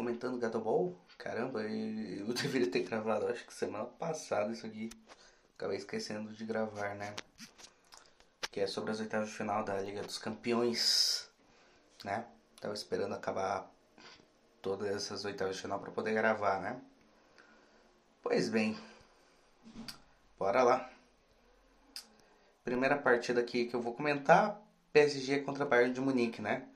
Comentando Gatobol. Caramba, eu eu deveria ter gravado, acho que semana passada isso aqui. Acabei esquecendo de gravar, né? Que é sobre as oitavas de final da Liga dos Campeões, né? Tava esperando acabar todas essas oitavas de final para poder gravar, né? Pois bem, bora lá. Primeira partida aqui que eu vou comentar, PSG contra Bayern de Munique, né?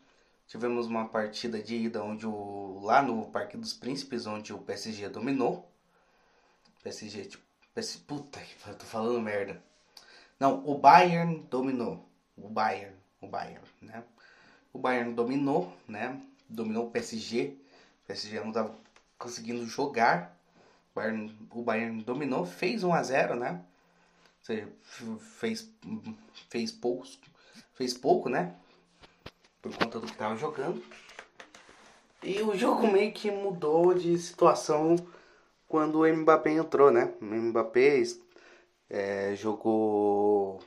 Tivemos uma partida de ida onde o lá no Parque dos Príncipes, onde o PSG dominou. PSG, tipo, PS, puta que pariu, tô falando merda. Não, o Bayern dominou. O Bayern, o Bayern, né? O Bayern dominou, né? Dominou o PSG. O PSG não tava conseguindo jogar. O Bayern, o Bayern dominou, fez 1 a 0, né? Ou seja, fez fez poucos, fez pouco, né? Por conta do que tava jogando. E o jogo meio que mudou de situação quando o Mbappé entrou, né? O Mbappé é, jogou.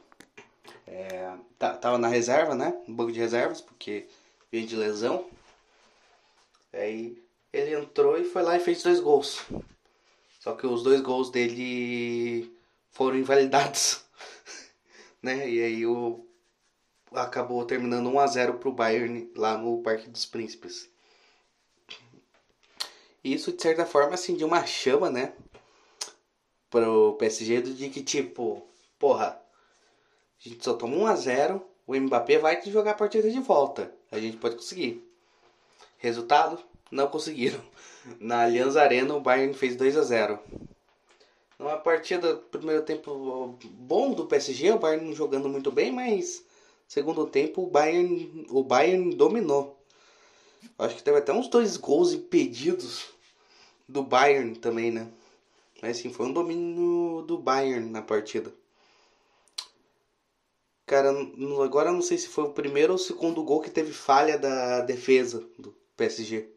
É, tá- tava na reserva, né? No banco de reservas, porque veio de lesão. Aí ele entrou e foi lá e fez dois gols. Só que os dois gols dele foram invalidados. né? E aí o, acabou terminando 1 a 0 pro Bayern lá no Parque dos Príncipes. Isso de certa forma acendia uma chama, né? Pro PSG de que tipo, porra, a gente só toma 1 a 0, o Mbappé vai jogar a partida de volta. A gente pode conseguir. Resultado? Não conseguiram. Na Allianz Arena o Bayern fez 2 a 0. Uma partida primeiro tempo bom do PSG, o Bayern jogando muito bem, mas Segundo tempo, o Bayern, o Bayern dominou. Acho que teve até uns dois gols impedidos do Bayern também, né? Mas assim, foi um domínio do Bayern na partida. Cara, agora não sei se foi o primeiro ou o segundo gol que teve falha da defesa do PSG.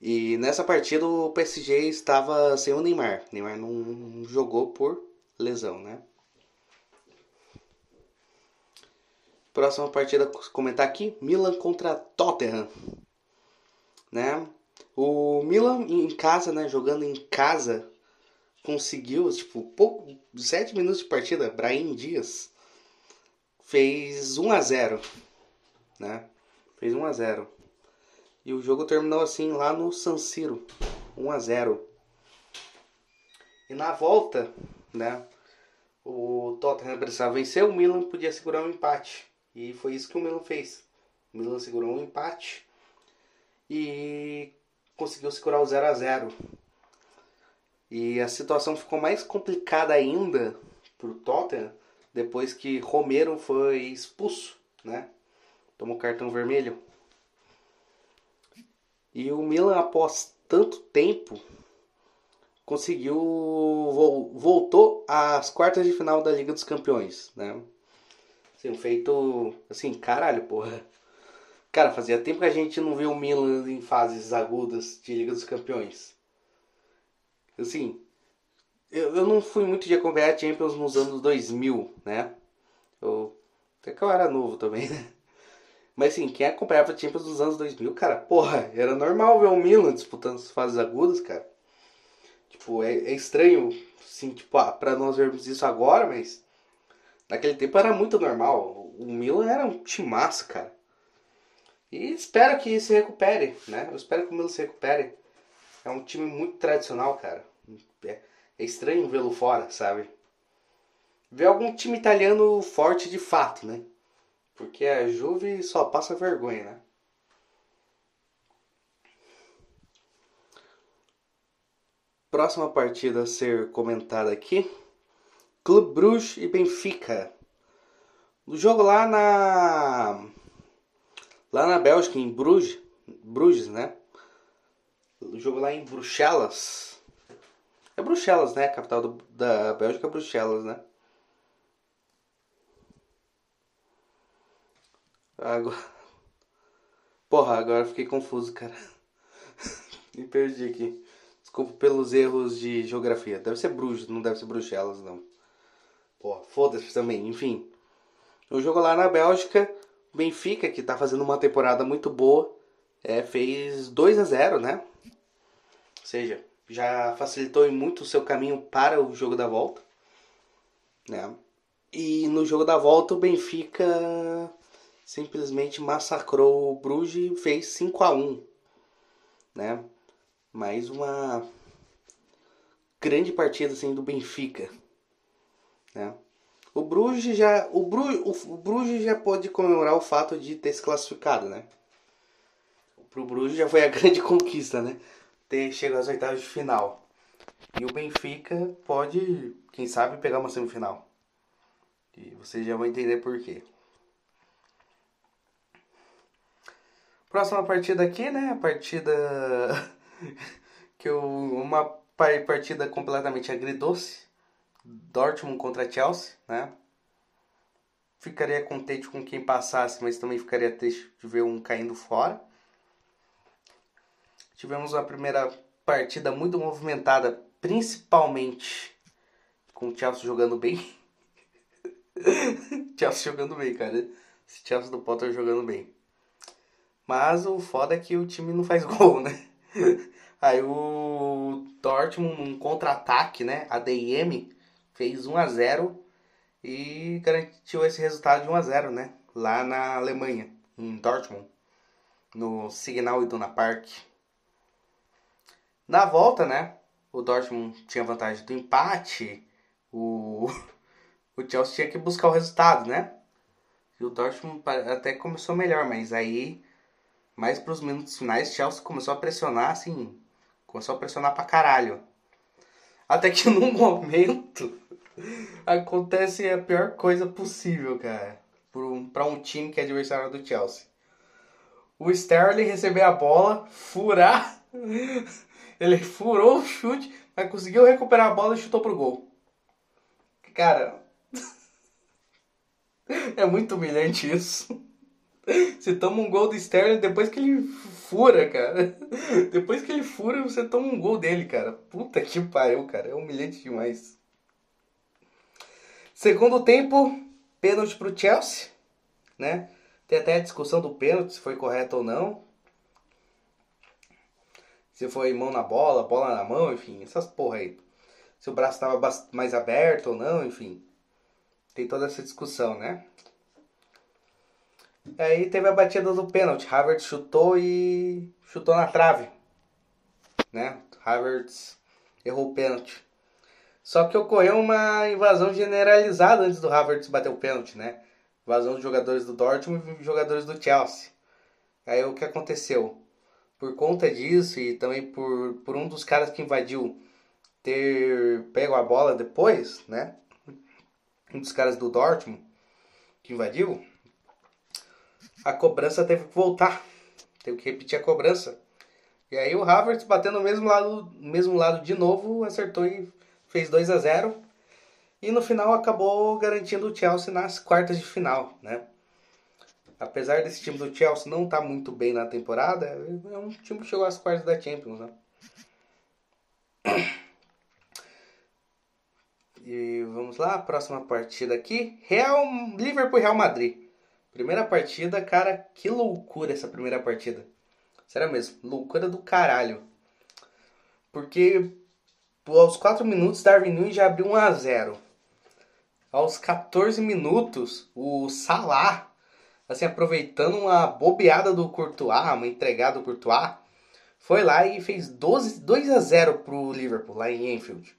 E nessa partida o PSG estava sem o Neymar. O Neymar não jogou por lesão, né? Próxima partida comentar aqui, Milan contra Tottenham, né? O Milan em casa, né, jogando em casa, conseguiu, tipo, pouco, sete minutos de partida, Brahim Dias fez 1 a 0, né? Fez 1 a 0. E o jogo terminou assim lá no San Siro, 1 a 0. E na volta, né, o Tottenham precisava vencer, o Milan podia segurar um empate. E foi isso que o Milan fez. O Milan segurou um empate e conseguiu segurar o 0 a 0 E a situação ficou mais complicada ainda pro Tottenham depois que Romero foi expulso, né? Tomou cartão vermelho. E o Milan, após tanto tempo, conseguiu vol- voltou às quartas de final da Liga dos Campeões, né? Assim, feito assim, caralho, porra. Cara, fazia tempo que a gente não viu o Milan em fases agudas de Liga dos Campeões. Assim, eu, eu não fui muito de acompanhar a Champions nos anos 2000, né? Eu, até que eu era novo também, né? Mas assim, quem acompanhava a Champions dos anos 2000, cara, porra, era normal ver o Milan disputando as fases agudas, cara. Tipo, é, é estranho, assim, tipo, ah, pra nós vermos isso agora, mas naquele tempo era muito normal. O Milan era um timaço, cara. E espero que se recupere, né? Eu espero que o Milan se recupere. É um time muito tradicional, cara. É, é estranho vê-lo fora, sabe? Ver algum time italiano forte de fato, né? Porque a Juve só passa vergonha, né? Próxima partida a ser comentada aqui: Clube Bruges e Benfica. O jogo lá na lá na Bélgica, em Bruges, Bruges, né? O jogo lá em Bruxelas. É Bruxelas, né? A capital do, da Bélgica é Bruxelas, né? Agora... Porra, agora fiquei confuso, cara. Me perdi aqui. Desculpa pelos erros de geografia. Deve ser Bruges, não deve ser Bruxelas, não. Porra, foda-se também. Enfim. O jogo lá na Bélgica, Benfica, que tá fazendo uma temporada muito boa, é, fez 2 a 0 né? Ou seja, já facilitou muito o seu caminho para o jogo da volta. Né? E no jogo da volta o Benfica simplesmente massacrou o Bruges e fez 5 a 1 né? Mais uma grande partida assim do Benfica, né? O Bruges já o Bruges, o Bruges já pode comemorar o fato de ter se classificado, né? Pro Bruges já foi a grande conquista, né? Ter chegado às oitavas de final. E o Benfica pode, quem sabe, pegar uma semifinal. E vocês já vão entender por quê. Próxima partida aqui, né? A partida que eu uma partida completamente agridoce. Dortmund contra Chelsea, né? Ficaria contente com quem passasse, mas também ficaria triste de ver um caindo fora. Tivemos uma primeira partida muito movimentada, principalmente com o Chelsea jogando bem. Chelsea jogando bem, cara. Esse Chelsea do Potter jogando bem. Mas o foda é que o time não faz gol, né? Aí o Dortmund, contra-ataque, né? A DM fez 1 a 0 e garantiu esse resultado de 1 a 0, né? Lá na Alemanha, em Dortmund, no Signal Iduna Park. Na volta, né? O Dortmund tinha vantagem do empate. O, o Chelsea tinha que buscar o resultado, né? E o Dortmund até começou melhor, mas aí mas para os minutos finais, Chelsea começou a pressionar, assim, começou a pressionar pra caralho. Até que num momento acontece a pior coisa possível, cara, para um time que é adversário do Chelsea. O Sterling receber a bola, furar, ele furou o chute, mas conseguiu recuperar a bola e chutou pro gol. Cara, é muito humilhante isso. Você toma um gol do Sterling depois que ele fura, cara. Depois que ele fura, você toma um gol dele, cara. Puta que pariu, cara. É humilhante demais. Segundo tempo, pênalti pro Chelsea, né? Tem até a discussão do pênalti, se foi correto ou não. Se foi mão na bola, bola na mão, enfim, essas porra aí. Se o braço estava mais aberto ou não, enfim. Tem toda essa discussão, né? Aí teve a batida do pênalti. Havertz chutou e chutou na trave. Né? Havertz errou o pênalti. Só que ocorreu uma invasão generalizada antes do Havertz bater o pênalti, né? Invasão de jogadores do Dortmund e jogadores do Chelsea. Aí o que aconteceu? Por conta disso e também por, por um dos caras que invadiu ter pego a bola depois, né? Um dos caras do Dortmund que invadiu, a cobrança teve que voltar. Teve que repetir a cobrança. E aí o Havertz batendo no mesmo lado, mesmo lado de novo, acertou e fez 2 a 0 E no final acabou garantindo o Chelsea nas quartas de final, né? Apesar desse time do Chelsea não estar tá muito bem na temporada, é um time que chegou às quartas da Champions, né? E vamos lá, próxima partida aqui. Real Liverpool Real Madrid. Primeira partida, cara, que loucura essa primeira partida. Sério mesmo, loucura do caralho. Porque aos 4 minutos, Darwin Nunes já abriu 1 a 0 Aos 14 minutos, o Salah, assim, aproveitando uma bobeada do Courtois, uma entregada do Courtois, foi lá e fez 12, 2 a 0 pro Liverpool, lá em Enfield.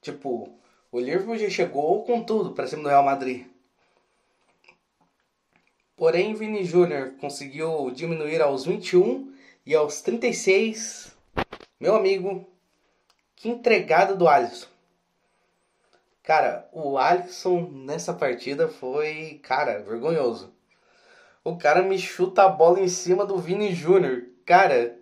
Tipo, o Liverpool já chegou com tudo para cima do Real Madrid. Porém, Vini Júnior conseguiu diminuir aos 21 e aos 36. Meu amigo, que entregada do Alisson. Cara, o Alisson nessa partida foi, cara, vergonhoso. O cara me chuta a bola em cima do Vini Júnior. Cara,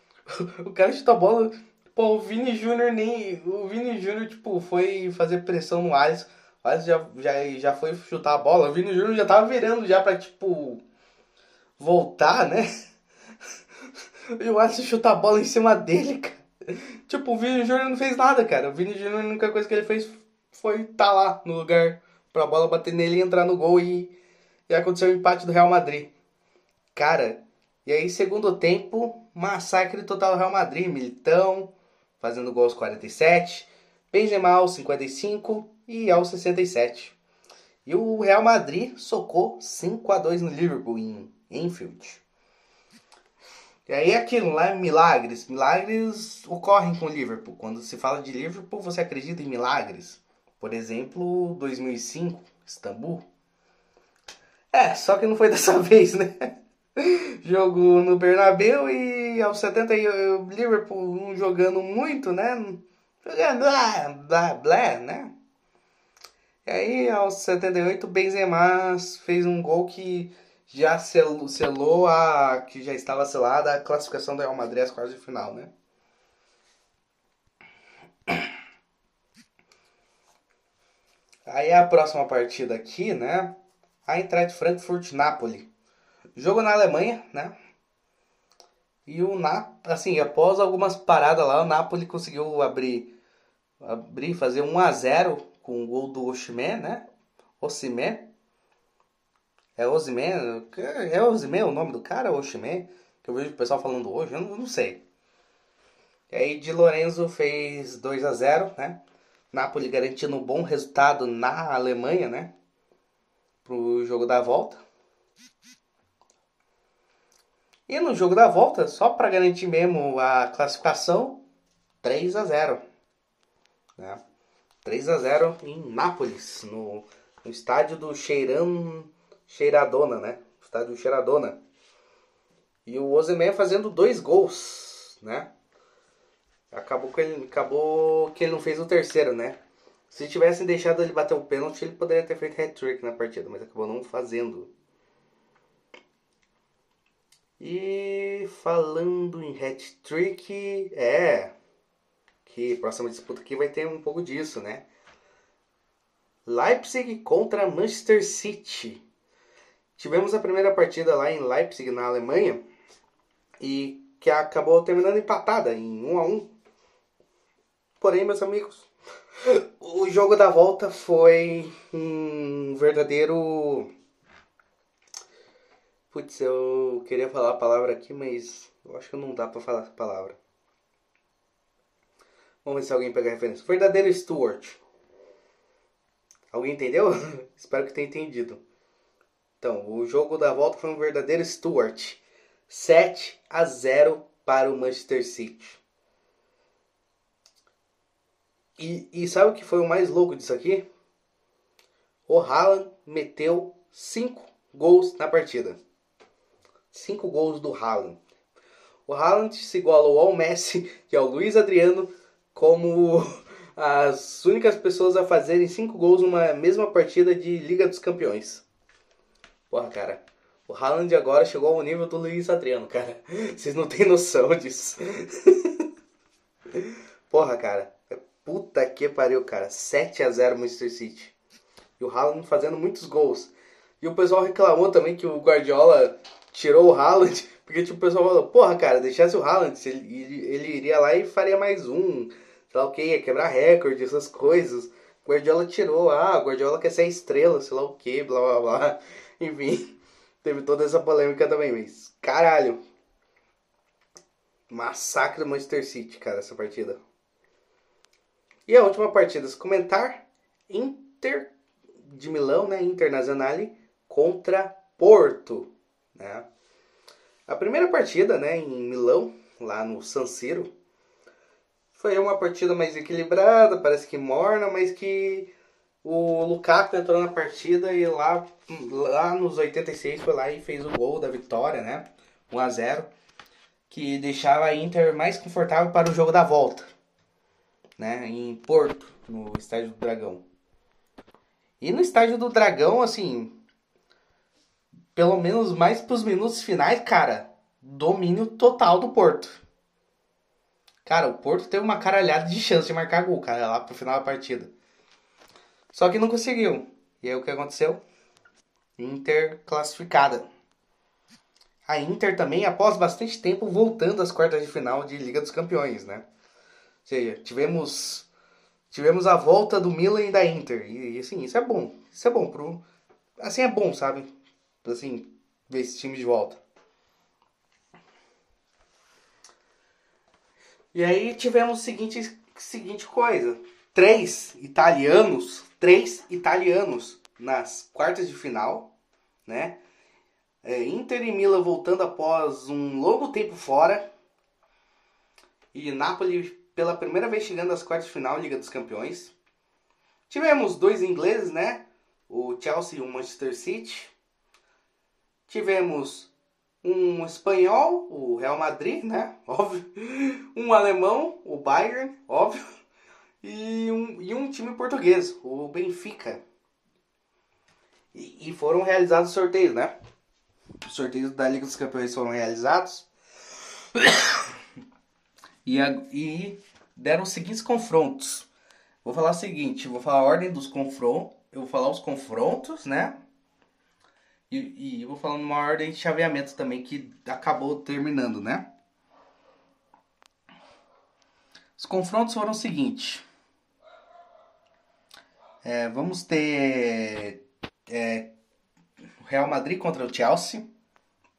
o cara chuta a bola. Pô, o Vini Júnior nem. O Vini Júnior, tipo, foi fazer pressão no Alisson. O Alisson já, já, já foi chutar a bola. O Vini Júnior já tava virando já pra, tipo. Voltar, né? E o Alisson chuta a bola em cima dele, cara. Tipo, o Vini Júnior não fez nada, cara. O Vini Júnior, a única coisa que ele fez foi estar tá lá no lugar pra bola bater nele e entrar no gol e, e aconteceu o empate do Real Madrid. Cara, e aí, segundo tempo, massacre total do Real Madrid. Militão fazendo gol aos 47, Benzema aos 55 e aos 67. E o Real Madrid socou 5 a 2 no Liverpool em Enfield. E aí é aquilo lá, milagres. Milagres ocorrem com o Liverpool. Quando se fala de Liverpool, você acredita em milagres. Por exemplo, 2005, Istambul. É, só que não foi dessa vez, né? Jogo no Bernabéu e aos 70 o Liverpool jogando muito, né? Jogando blá, blá, blá, né? E aí aos 78 o Benzema fez um gol que já selou, selou a que já estava selada a classificação do Real Madrid às quartas de final, né? Aí a próxima partida aqui, né? A Eintracht Frankfurt Napoli. Jogo na Alemanha, né? E o Napoli, assim, após algumas paradas lá, o Napoli conseguiu abrir abrir fazer 1 a 0 com o gol do Osimhen, né? Osimhen. É Osimhen, é Osimhen o nome do cara, Osimhen, que eu vejo o pessoal falando hoje, eu não, não sei. E aí de Lorenzo fez 2 a 0, né? Napoli garantindo um bom resultado na Alemanha, né? Pro jogo da volta. E no jogo da volta, só para garantir mesmo a classificação, 3 a 0. Né? 3 a 0 em Nápoles, no, no estádio do Cheirão Cheiradona, né? Estádio Cheiradona. E o Osimhen fazendo dois gols, né? Acabou que ele acabou que ele não fez o terceiro, né? Se tivessem deixado ele bater o pênalti, ele poderia ter feito hat-trick na partida, mas acabou não fazendo. E falando em hat-trick, é que próxima disputa aqui vai ter um pouco disso, né? Leipzig contra Manchester City. Tivemos a primeira partida lá em Leipzig, na Alemanha, e que acabou terminando empatada em 1 a 1. Porém, meus amigos, o jogo da volta foi um verdadeiro Putz, eu queria falar a palavra aqui, mas eu acho que não dá pra falar essa palavra. Vamos ver se alguém pega a referência. Verdadeiro Stuart. Alguém entendeu? Espero que tenha entendido. Então, o jogo da volta foi um verdadeiro Stuart. 7 a 0 para o Manchester City. E, e sabe o que foi o mais louco disso aqui? O Haaland meteu 5 gols na partida. 5 gols do Haaland. O Haaland se igualou ao Messi e ao Luiz Adriano como as únicas pessoas a fazerem 5 gols numa mesma partida de Liga dos Campeões. Porra, cara. O Haaland agora chegou ao nível do Luiz Adriano, cara. Vocês não têm noção disso. Porra, cara. Puta que pariu, cara. 7 a 0 Manchester City. E o Haaland fazendo muitos gols. E o pessoal reclamou também que o Guardiola tirou o Haaland, porque tipo, o pessoal falou, porra, cara, deixasse o Haaland, ele, ele iria lá e faria mais um, sei lá o que, ia quebrar recorde, essas coisas. Guardiola tirou, ah, Guardiola quer ser estrela, sei lá o que, blá blá blá. Enfim, teve toda essa polêmica também, mas caralho. Massacre do Manchester City, cara, essa partida. E a última partida, se comentar, Inter de Milão, né, Internazionale contra Porto, né? A primeira partida, né, em Milão, lá no San Siro, foi uma partida mais equilibrada, parece que morna, mas que o Lukaku entrou na partida e lá, lá nos 86 foi lá e fez o gol da vitória, né? 1 a 0 que deixava a Inter mais confortável para o jogo da volta, né? Em Porto, no Estádio do Dragão. E no Estádio do Dragão, assim, pelo menos mais para os minutos finais, cara, domínio total do Porto. Cara, o Porto teve uma caralhada de chance de marcar gol, cara, lá pro final da partida. Só que não conseguiu. E aí o que aconteceu? Inter classificada. A Inter também, após bastante tempo, voltando às quartas de final de Liga dos Campeões, né? Ou seja, tivemos, tivemos a volta do Milan e da Inter. E, assim, isso é bom. Isso é bom. Pro, assim, é bom, sabe? Assim, ver esse time de volta. E aí tivemos seguinte, seguinte coisa. Três italianos, três italianos nas quartas de final, né? É, Inter e Milan voltando após um longo tempo fora. E Napoli pela primeira vez chegando às quartas de final, Liga dos Campeões. Tivemos dois ingleses, né? O Chelsea e o Manchester City. Tivemos um espanhol, o Real Madrid, né? Óbvio. Um alemão, o Bayern, óbvio. E um, e um time português, o Benfica. E, e foram realizados sorteios, né? Os sorteios da Liga dos Campeões foram realizados. E, a, e deram os seguintes confrontos. Vou falar o seguinte, vou falar a ordem dos confrontos. Eu vou falar os confrontos, né? E, e vou falar numa ordem de chaveamento também que acabou terminando, né? Os confrontos foram o seguinte. É, vamos ter é, Real Madrid contra o Chelsea.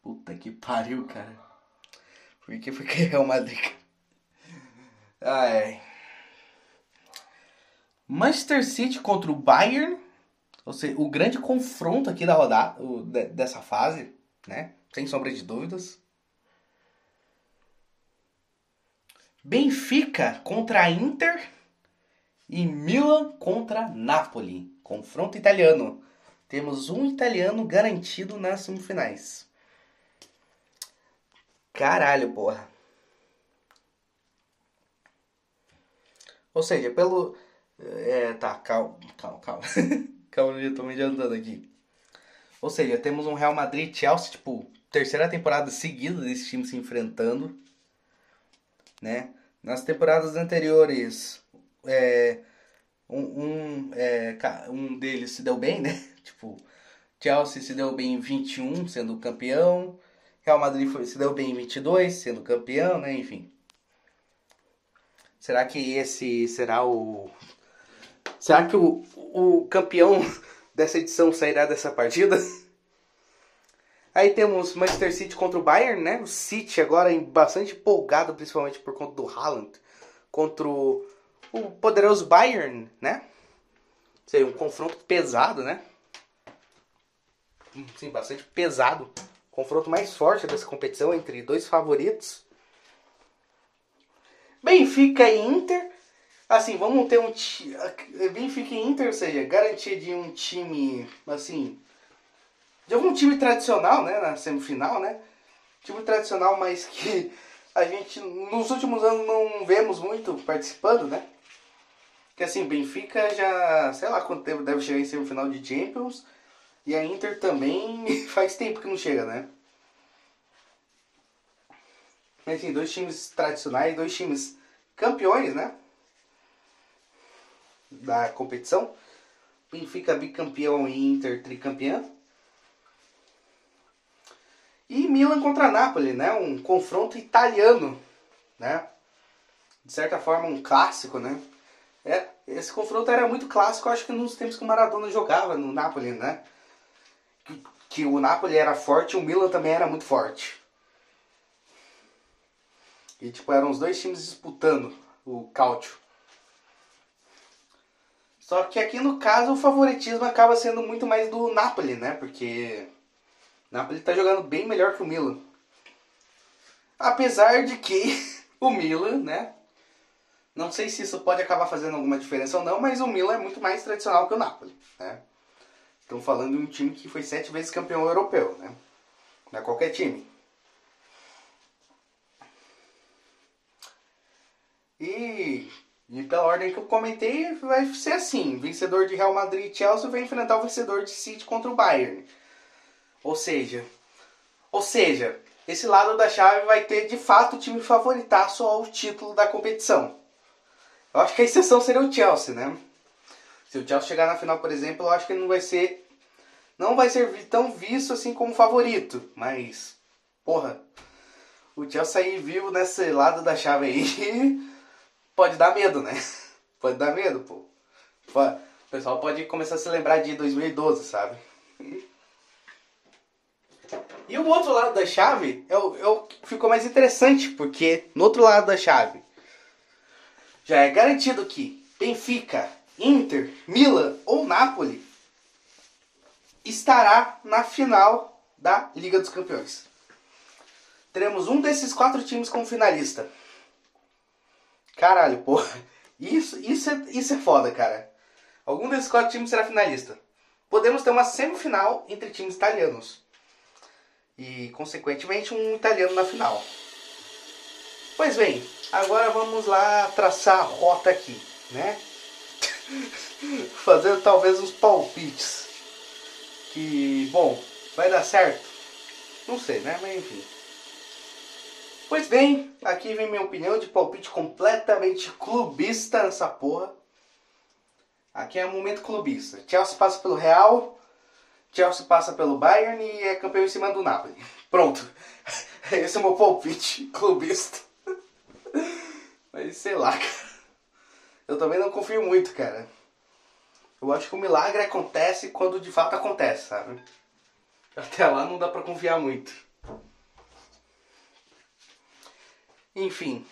Puta que pariu, cara. Por que foi que Real Madrid? Ai. Manchester City contra o Bayern. Ou seja, o grande confronto aqui da rodada, o, de, dessa fase, né? Sem sombra de dúvidas. Benfica contra a Inter e Milan contra Napoli. Confronto italiano. Temos um italiano garantido nas semifinais. Caralho, porra. Ou seja, pelo. É, tá, calma, calma, calma. calma, eu já tô me adiantando aqui. Ou seja, temos um Real Madrid Chelsea, tipo, terceira temporada seguida desse time se enfrentando. Né? Nas temporadas anteriores, é, um, um, é, um deles se deu bem, né? Tipo, Chelsea se deu bem em 21, sendo campeão. Real Madrid foi, se deu bem em 22, sendo campeão, né? Enfim. Será que esse será o. Será que o, o campeão dessa edição sairá dessa partida? Aí temos Manchester City contra o Bayern, né? O City agora bastante empolgado, principalmente por conta do Haaland, contra o, o poderoso Bayern, né? Seria um confronto pesado, né? Sim, bastante pesado. Confronto mais forte dessa competição entre dois favoritos. Benfica e Inter. Assim, vamos ter um Benfica e Inter, ou seja, garantia de um time, assim, de algum time tradicional, né, na semifinal, né? Time tradicional, mas que a gente nos últimos anos não vemos muito participando, né? Que assim, Benfica já, sei lá quanto tempo deve chegar em semifinal de Champions, e a Inter também faz tempo que não chega, né? Mas assim, dois times tradicionais, dois times campeões, né? Da competição. Benfica bicampeão e Inter tricampeão. E Milan contra Napoli, né? Um confronto italiano, né? De certa forma um clássico, né? É, esse confronto era muito clássico, acho que nos tempos que o Maradona jogava no Napoli, né? que o Napoli era forte, o Milan também era muito forte. E tipo, eram os dois times disputando o Cálcio. Só que aqui no caso o favoritismo acaba sendo muito mais do Napoli, né? Porque o Napoli tá jogando bem melhor que o Milan. Apesar de que o Milan, né? Não sei se isso pode acabar fazendo alguma diferença ou não, mas o Milan é muito mais tradicional que o Napoli, né? Estamos falando de um time que foi sete vezes campeão europeu, né? Não é qualquer time. E, e pela ordem que eu comentei, vai ser assim: vencedor de Real Madrid e Chelsea vai enfrentar o vencedor de City contra o Bayern. Ou seja, ou seja, esse lado da chave vai ter de fato o time favoritaço ao título da competição. Eu acho que a exceção seria o Chelsea, né? Se o Chelsea chegar na final, por exemplo, eu acho que ele não vai ser não vai ser tão visto assim como favorito, mas porra, o Chelsea aí vivo nesse lado da chave aí pode dar medo, né? Pode dar medo, pô. O pessoal pode começar a se lembrar de 2012, sabe? E o outro lado da chave é é o que ficou mais interessante, porque no outro lado da chave já é garantido que Benfica, Inter, Milan ou Napoli estará na final da Liga dos Campeões. Teremos um desses quatro times como finalista. Caralho, porra. Isso, isso, é, isso é foda, cara. Algum desses quatro times será finalista. Podemos ter uma semifinal entre times italianos e, consequentemente, um italiano na final. Pois bem, agora vamos lá traçar a rota aqui, né? Fazer talvez uns palpites. Que, bom, vai dar certo? Não sei, né? Mas enfim. Pois bem, aqui vem minha opinião de palpite completamente clubista nessa porra. Aqui é um momento clubista. Chelsea passa pelo Real, Chelsea passa pelo Bayern e é campeão em cima do Napoli. Pronto. Esse é o meu palpite clubista. Mas sei lá, cara. Eu também não confio muito, cara. Eu acho que o milagre acontece quando de fato acontece, sabe? Até lá não dá pra confiar muito. Enfim.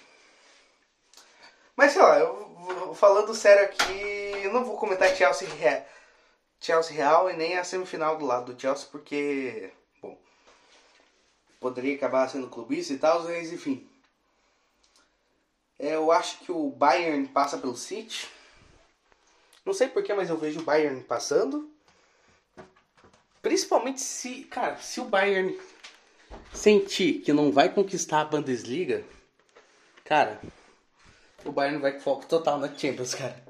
Mas sei lá, eu, falando sério aqui, eu não vou comentar Chelsea Chelsea Real e nem a semifinal do lado do Chelsea, porque, bom, poderia acabar sendo clubista e tal, mas enfim. Eu acho que o Bayern passa pelo City. Não sei porquê, mas eu vejo o Bayern passando. Principalmente se, cara, se o Bayern sentir que não vai conquistar a Bundesliga, cara, o Bayern vai com foco total na Champions, cara.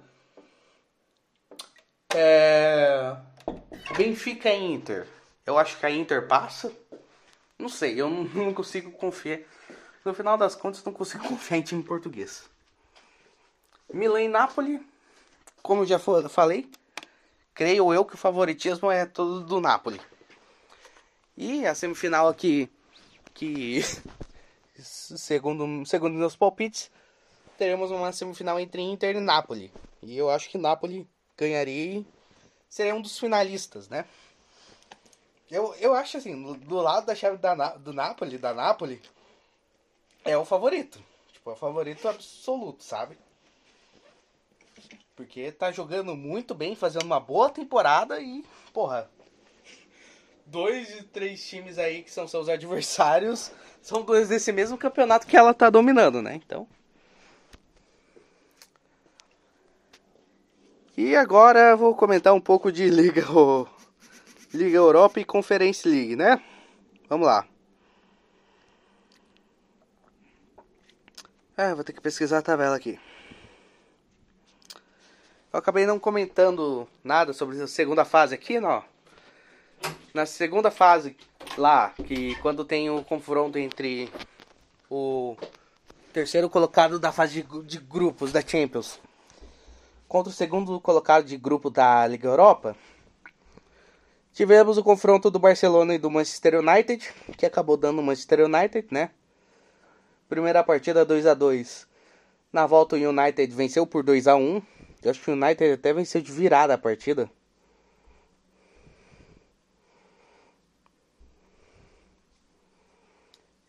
É... Benfica e Inter. Eu acho que a Inter passa. Não sei, eu não consigo confiar. No final das contas, não consigo confiar em time português. Milan e Napoli, como já falei, creio eu que o favoritismo é todo do Napoli. E a semifinal aqui, que segundo, segundo meus palpites, teremos uma semifinal entre Inter e Napoli. E eu acho que Napoli ganharia e seria um dos finalistas, né? Eu, eu acho assim, do lado da chave da, do Napoli, da Napoli, é o favorito. Tipo, é o favorito absoluto, sabe? Porque tá jogando muito bem, fazendo uma boa temporada e, porra, dois de três times aí que são seus adversários são dois desse mesmo campeonato que ela tá dominando, né? Então, E agora vou comentar um pouco de Liga, Liga Europa e Conference League, né? Vamos lá. É, vou ter que pesquisar a tabela aqui. Eu acabei não comentando nada sobre a segunda fase aqui, não. Na segunda fase, lá, que quando tem o confronto entre o terceiro colocado da fase de, de grupos da Champions contra o segundo colocado de grupo da Liga Europa, tivemos o confronto do Barcelona e do Manchester United, que acabou dando o Manchester United, né? Primeira partida 2 a 2 Na volta o United venceu por 2 a 1 Eu acho que o United até venceu de virada a partida.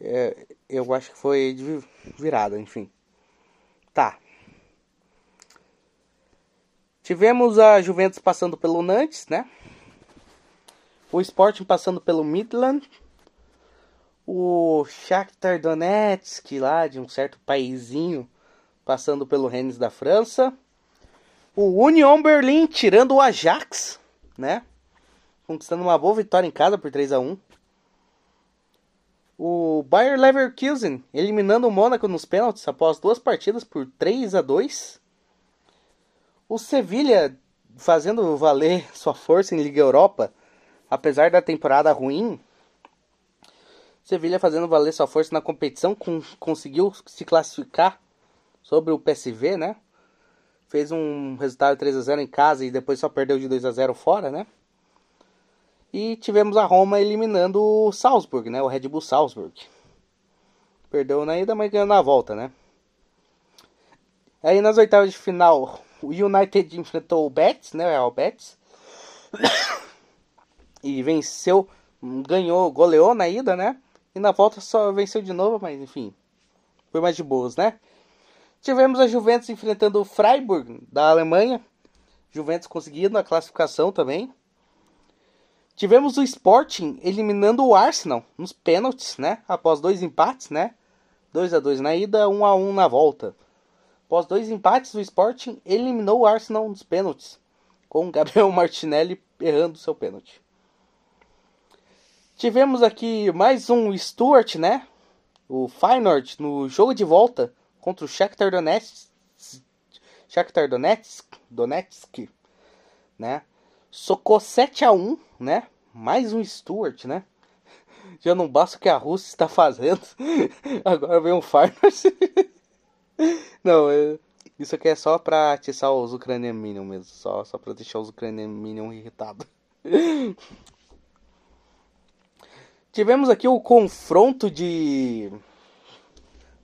É, eu acho que foi de virada, enfim. Tá. Tivemos a Juventus passando pelo Nantes, né? O Sporting passando pelo Midland o Shakhtar Donetsk, lá de um certo paizinho, passando pelo Rennes da França. O Union Berlin tirando o Ajax, né? Conquistando uma boa vitória em casa por 3 a 1 o Bayer Leverkusen eliminando o Mônaco nos pênaltis após duas partidas por 3 a 2. O Sevilha fazendo valer sua força em Liga Europa, apesar da temporada ruim. Sevilha fazendo valer sua força na competição, com, conseguiu se classificar sobre o PSV, né? Fez um resultado 3 a 0 em casa e depois só perdeu de 2 a 0 fora, né? E tivemos a Roma eliminando o Salzburg, né? O Red Bull Salzburg. Perdeu na ida, mas ganhou na volta, né? Aí nas oitavas de final, o United enfrentou o Betis, né? O Betis. e venceu, ganhou, goleou na ida, né? E na volta só venceu de novo, mas enfim. Foi mais de boas, né? Tivemos a Juventus enfrentando o Freiburg da Alemanha. Juventus conseguindo a classificação também. Tivemos o Sporting eliminando o Arsenal nos pênaltis, né? Após dois empates, né? 2 a 2 na ida, 1 a 1 na volta. Após dois empates, o Sporting eliminou o Arsenal nos pênaltis, com Gabriel Martinelli errando seu pênalti. Tivemos aqui mais um Stuart, né? O Feyenoord no jogo de volta contra o Shakhtar Donetsk, Shakhtar Donetsk, Donetsk, né? Socou 7 a 1 né? Mais um Stuart, né? Já não basta o que a Rússia está fazendo. Agora vem um Farmers. não, é... isso aqui é só pra atiçar os ucranianos mesmo. Só, só pra deixar os ucranianos irritados. Tivemos aqui o confronto de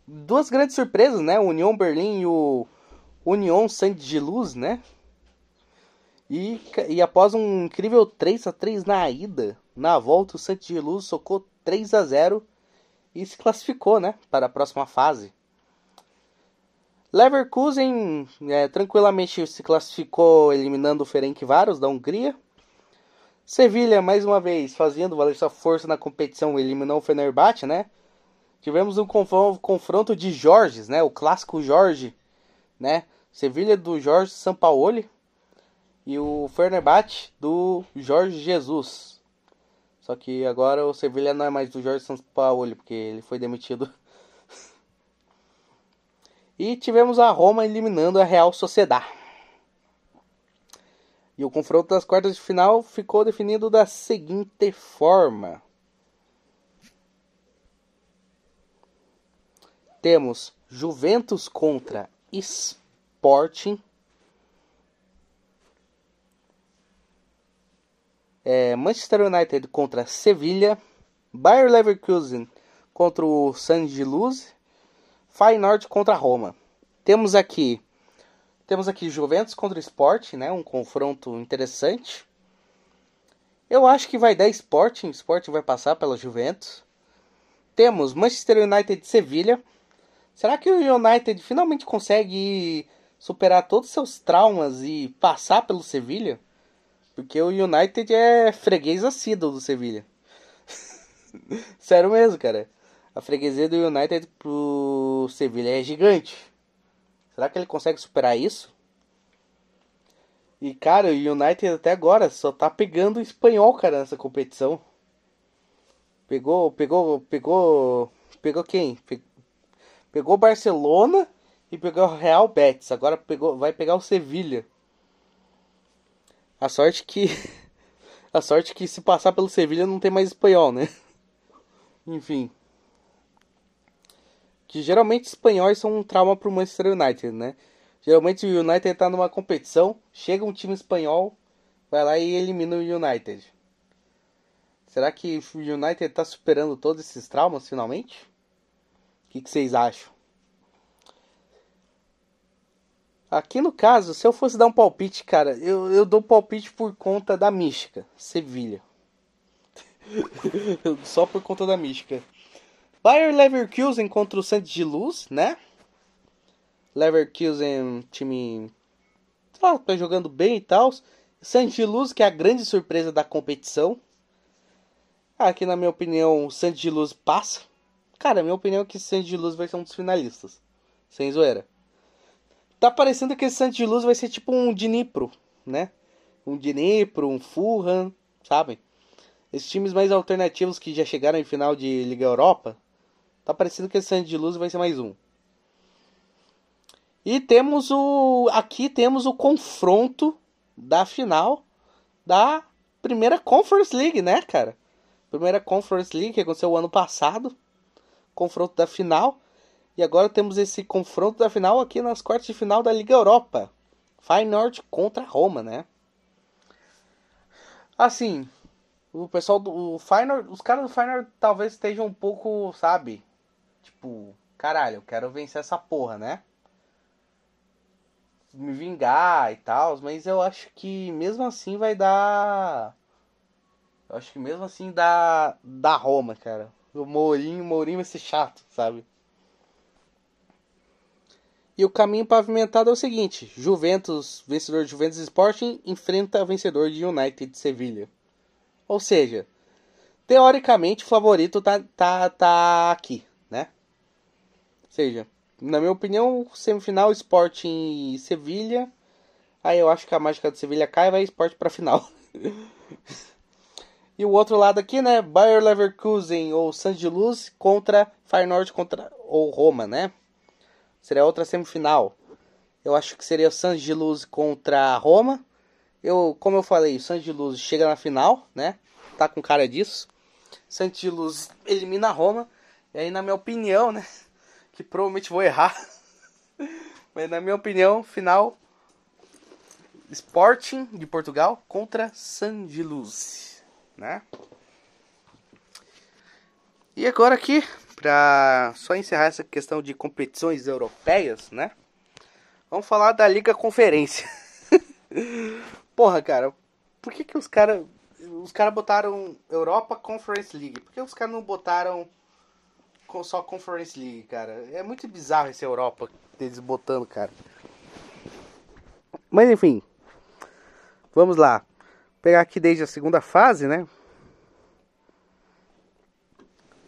duas grandes surpresas, né? O União Berlim e o União Saint-Gilloise, né? E, e após um incrível 3 a 3 na ida, na volta o Santos de Luz socou 3 a 0 e se classificou, né, para a próxima fase. Leverkusen é, tranquilamente se classificou eliminando o Ferencváros da Hungria. Sevilha, mais uma vez, fazendo valer sua força na competição, eliminou o Fenerbahçe, né? Tivemos um confronto de Jorges, né? O clássico Jorge, né? Sevilha do Jorge Sampaoli e o Fenerbahçe do Jorge Jesus. Só que agora o Sevilha não é mais do Jorge Sampaoli, porque ele foi demitido. e tivemos a Roma eliminando a Real Sociedad. E o confronto das quartas de final ficou definido da seguinte forma: temos Juventus contra Sporting. É, Manchester United contra Sevilha, Bayer Leverkusen contra o San Giluse, Feyenoord contra Roma. Temos aqui temos aqui Juventus contra o Sport, né? Um confronto interessante. Eu acho que vai dar Sporting, Sporting vai passar pela Juventus. Temos Manchester United e Sevilha. Será que o United finalmente consegue superar todos os seus traumas e passar pelo Sevilha? Porque o United é freguês assíduo do Sevilha. Sério mesmo, cara. A freguesia do United pro Sevilha é gigante. Será que ele consegue superar isso? E, cara, o United até agora só tá pegando espanhol, cara, nessa competição. Pegou, pegou, pegou, pegou quem? Pegou o Barcelona e pegou o Real Betis. Agora pegou, vai pegar o Sevilha. A sorte que. A sorte que se passar pelo Sevilha não tem mais espanhol, né? Enfim. Que geralmente espanhóis são um trauma pro Manchester United, né? Geralmente o United tá numa competição, chega um time espanhol, vai lá e elimina o United. Será que o United tá superando todos esses traumas finalmente? O que, que vocês acham? Aqui no caso, se eu fosse dar um palpite, cara, eu, eu dou palpite por conta da mística. Sevilha. Só por conta da mística. Bayer Leverkusen contra o Santos de Luz, né? Leverkusen, time. Tá jogando bem e tal. Santos de Luz, que é a grande surpresa da competição. Aqui, na minha opinião, o Santos de Luz passa. Cara, minha opinião é que o Santos de Luz vai ser um dos finalistas. Sem zoeira. Tá parecendo que esse Santos de Luz vai ser tipo um Dnipro, né? Um Dnipro, um Fulham, sabem? Esses times mais alternativos que já chegaram em final de Liga Europa. Tá parecendo que esse Santos de Luz vai ser mais um. E temos o. Aqui temos o confronto da final da primeira Conference League, né, cara? Primeira Conference League que aconteceu o ano passado. Confronto da final. E agora temos esse confronto da final aqui nas quartas de final da Liga Europa. Feyenoord contra Roma, né? Assim, o pessoal do o Feyenoord, os caras do Feyenoord talvez estejam um pouco, sabe? Tipo, caralho, eu quero vencer essa porra, né? Me vingar e tal, mas eu acho que mesmo assim vai dar eu acho que mesmo assim dá, dá Roma, cara. O Mourinho, o Mourinho vai ser chato, sabe? E o caminho pavimentado é o seguinte: Juventus, vencedor de Juventus Sporting, enfrenta vencedor de United de Sevilha. Ou seja, teoricamente o favorito tá, tá, tá aqui, seja, na minha opinião, semifinal Sporting e Sevilha. Aí eu acho que a mágica de Sevilha cai e vai Sport pra final. E o outro lado aqui, né? Bayer Leverkusen ou Santos Luz contra Feyenoord contra ou Roma, né? Seria outra semifinal. Eu acho que seria o Santos Luz contra Roma. Eu, como eu falei, o Santos de Luz chega na final, né? Tá com cara disso. Santos de Luz elimina a Roma. E aí, na minha opinião, né? Que provavelmente vou errar. Mas na minha opinião, final Sporting de Portugal contra San de Luz né? E agora aqui, para só encerrar essa questão de competições europeias, né? Vamos falar da Liga Conferência. Porra, cara, por que que os caras os caras botaram Europa Conference League? Por que os caras não botaram só Conference League, cara? É muito bizarro esse Europa eles botando, cara. Mas enfim, vamos lá pegar aqui desde a segunda fase, né?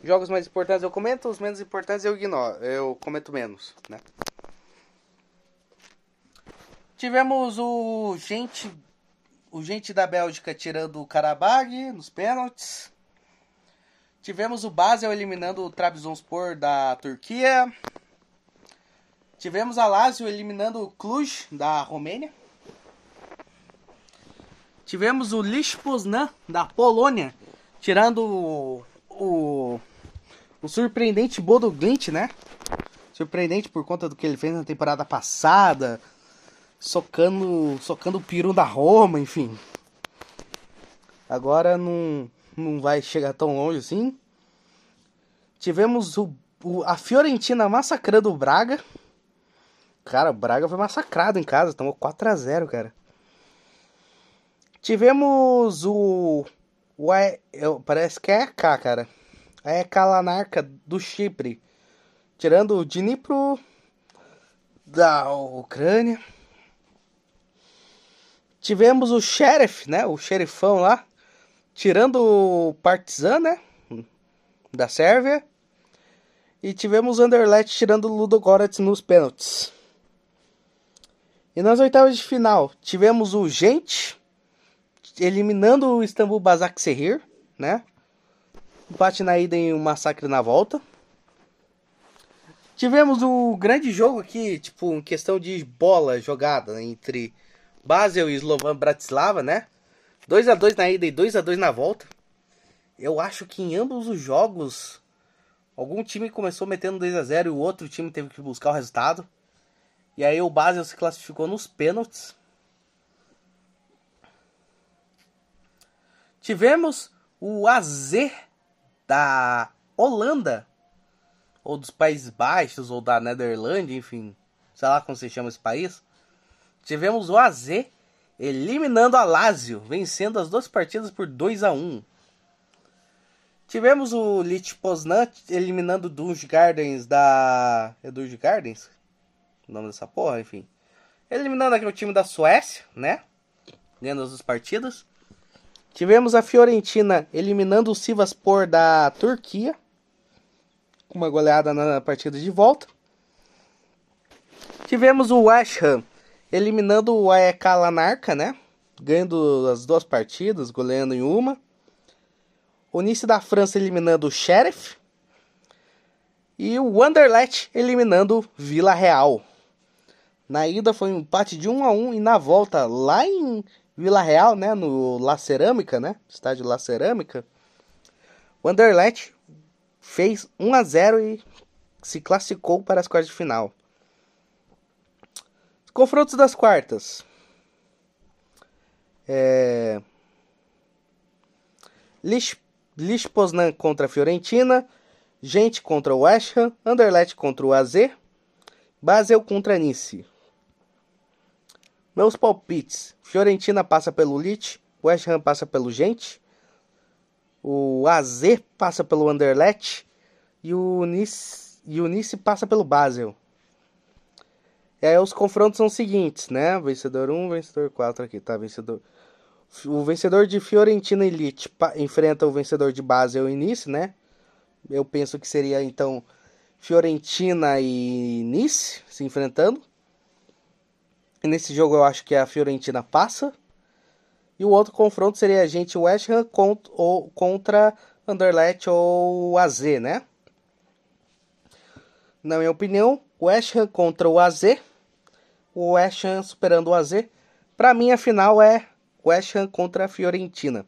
Jogos mais importantes eu comento, os menos importantes eu ignoro, eu comento menos, né? Tivemos o gente o gente da Bélgica tirando o Karabag nos pênaltis. Tivemos o Basel eliminando o Trabzonspor da Turquia. Tivemos a Lazio eliminando o Cluj da Romênia. Tivemos o Lech Poznan da Polônia, tirando o, o, o surpreendente Bodo Glint, né? Surpreendente por conta do que ele fez na temporada passada, socando, socando o peru da Roma, enfim. Agora não, não vai chegar tão longe assim. Tivemos o, o, a Fiorentina massacrando o Braga. Cara, o Braga foi massacrado em casa, tomou 4 a 0 cara. Tivemos o. o eu, parece que é EK, cara. A EK Lanarca do Chipre. Tirando o Dnipro da Ucrânia. Tivemos o Sheriff, né? O xerifão lá. Tirando o Partizan, né? Da Sérvia. E tivemos o Anderlecht tirando o Ludogorets nos pênaltis. E nas oitavas de final, tivemos o Gente eliminando o Istambul Basaksehir, né? Empate na ida e um massacre na volta. Tivemos o grande jogo aqui, tipo, em questão de bola jogada entre Basel e Slovan Bratislava, né? 2 a 2 na ida e 2 a 2 na volta. Eu acho que em ambos os jogos algum time começou metendo 2 a 0 e o outro time teve que buscar o resultado. E aí o Basel se classificou nos pênaltis. Tivemos o AZ da Holanda, ou dos Países Baixos, ou da Netherlands, enfim, sei lá como se chama esse país. Tivemos o AZ eliminando a Lazio, vencendo as duas partidas por 2 a 1. Tivemos o Lich Poznan eliminando Dunge Gardens da. É Dunge Gardens? O nome dessa porra, enfim. Eliminando aqui o time da Suécia, né? Ganhando as duas partidas. Tivemos a Fiorentina eliminando o Sivaspor da Turquia. Com uma goleada na partida de volta. Tivemos o West Ham eliminando o AEK Lanarca, né? Ganhando as duas partidas, goleando em uma. O Nice da França eliminando o Sheriff. E o Wanderlet eliminando Vila Real. Na ida foi um empate de 1 a 1 e na volta lá em Vila Real, né, no La Cerâmica, né, estádio La Cerâmica, o fez 1 a 0 e se classificou para as quartas de final. Confrontos das quartas. É... Lich, Lich Poznan contra a Fiorentina. Gente contra o West Ham. Anderlecht contra o AZ. Basel contra Nice. Meus palpites. Fiorentina passa pelo Lich. West Ham passa pelo Gente. O AZ passa pelo Anderlecht. E o Nice, e o Nice passa pelo Basel. E aí os confrontos são os seguintes, né? Vencedor 1, vencedor 4 aqui, tá? Vencedor. O vencedor de Fiorentina Elite enfrenta o vencedor de Basel e Nice, né? Eu penso que seria então Fiorentina e Nice se enfrentando. E nesse jogo eu acho que a Fiorentina passa. E o outro confronto seria a gente West Ham contra, ou, contra Anderlecht ou AZ, né? Na minha opinião, West Ham contra o AZ o West Ham superando o AZ. Para mim, a final é West Ham contra a Fiorentina.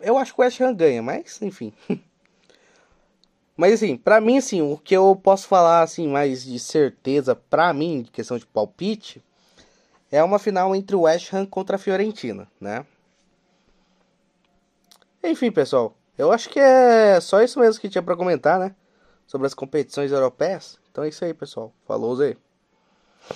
Eu acho que o West Ham ganha, mas enfim. mas assim, para mim, assim, o que eu posso falar assim mais de certeza para mim, de questão de palpite, é uma final entre o West Ham contra a Fiorentina, né? Enfim, pessoal, eu acho que é só isso mesmo que tinha para comentar, né? Sobre as competições europeias. Então é isso aí, pessoal. Falou, Zé.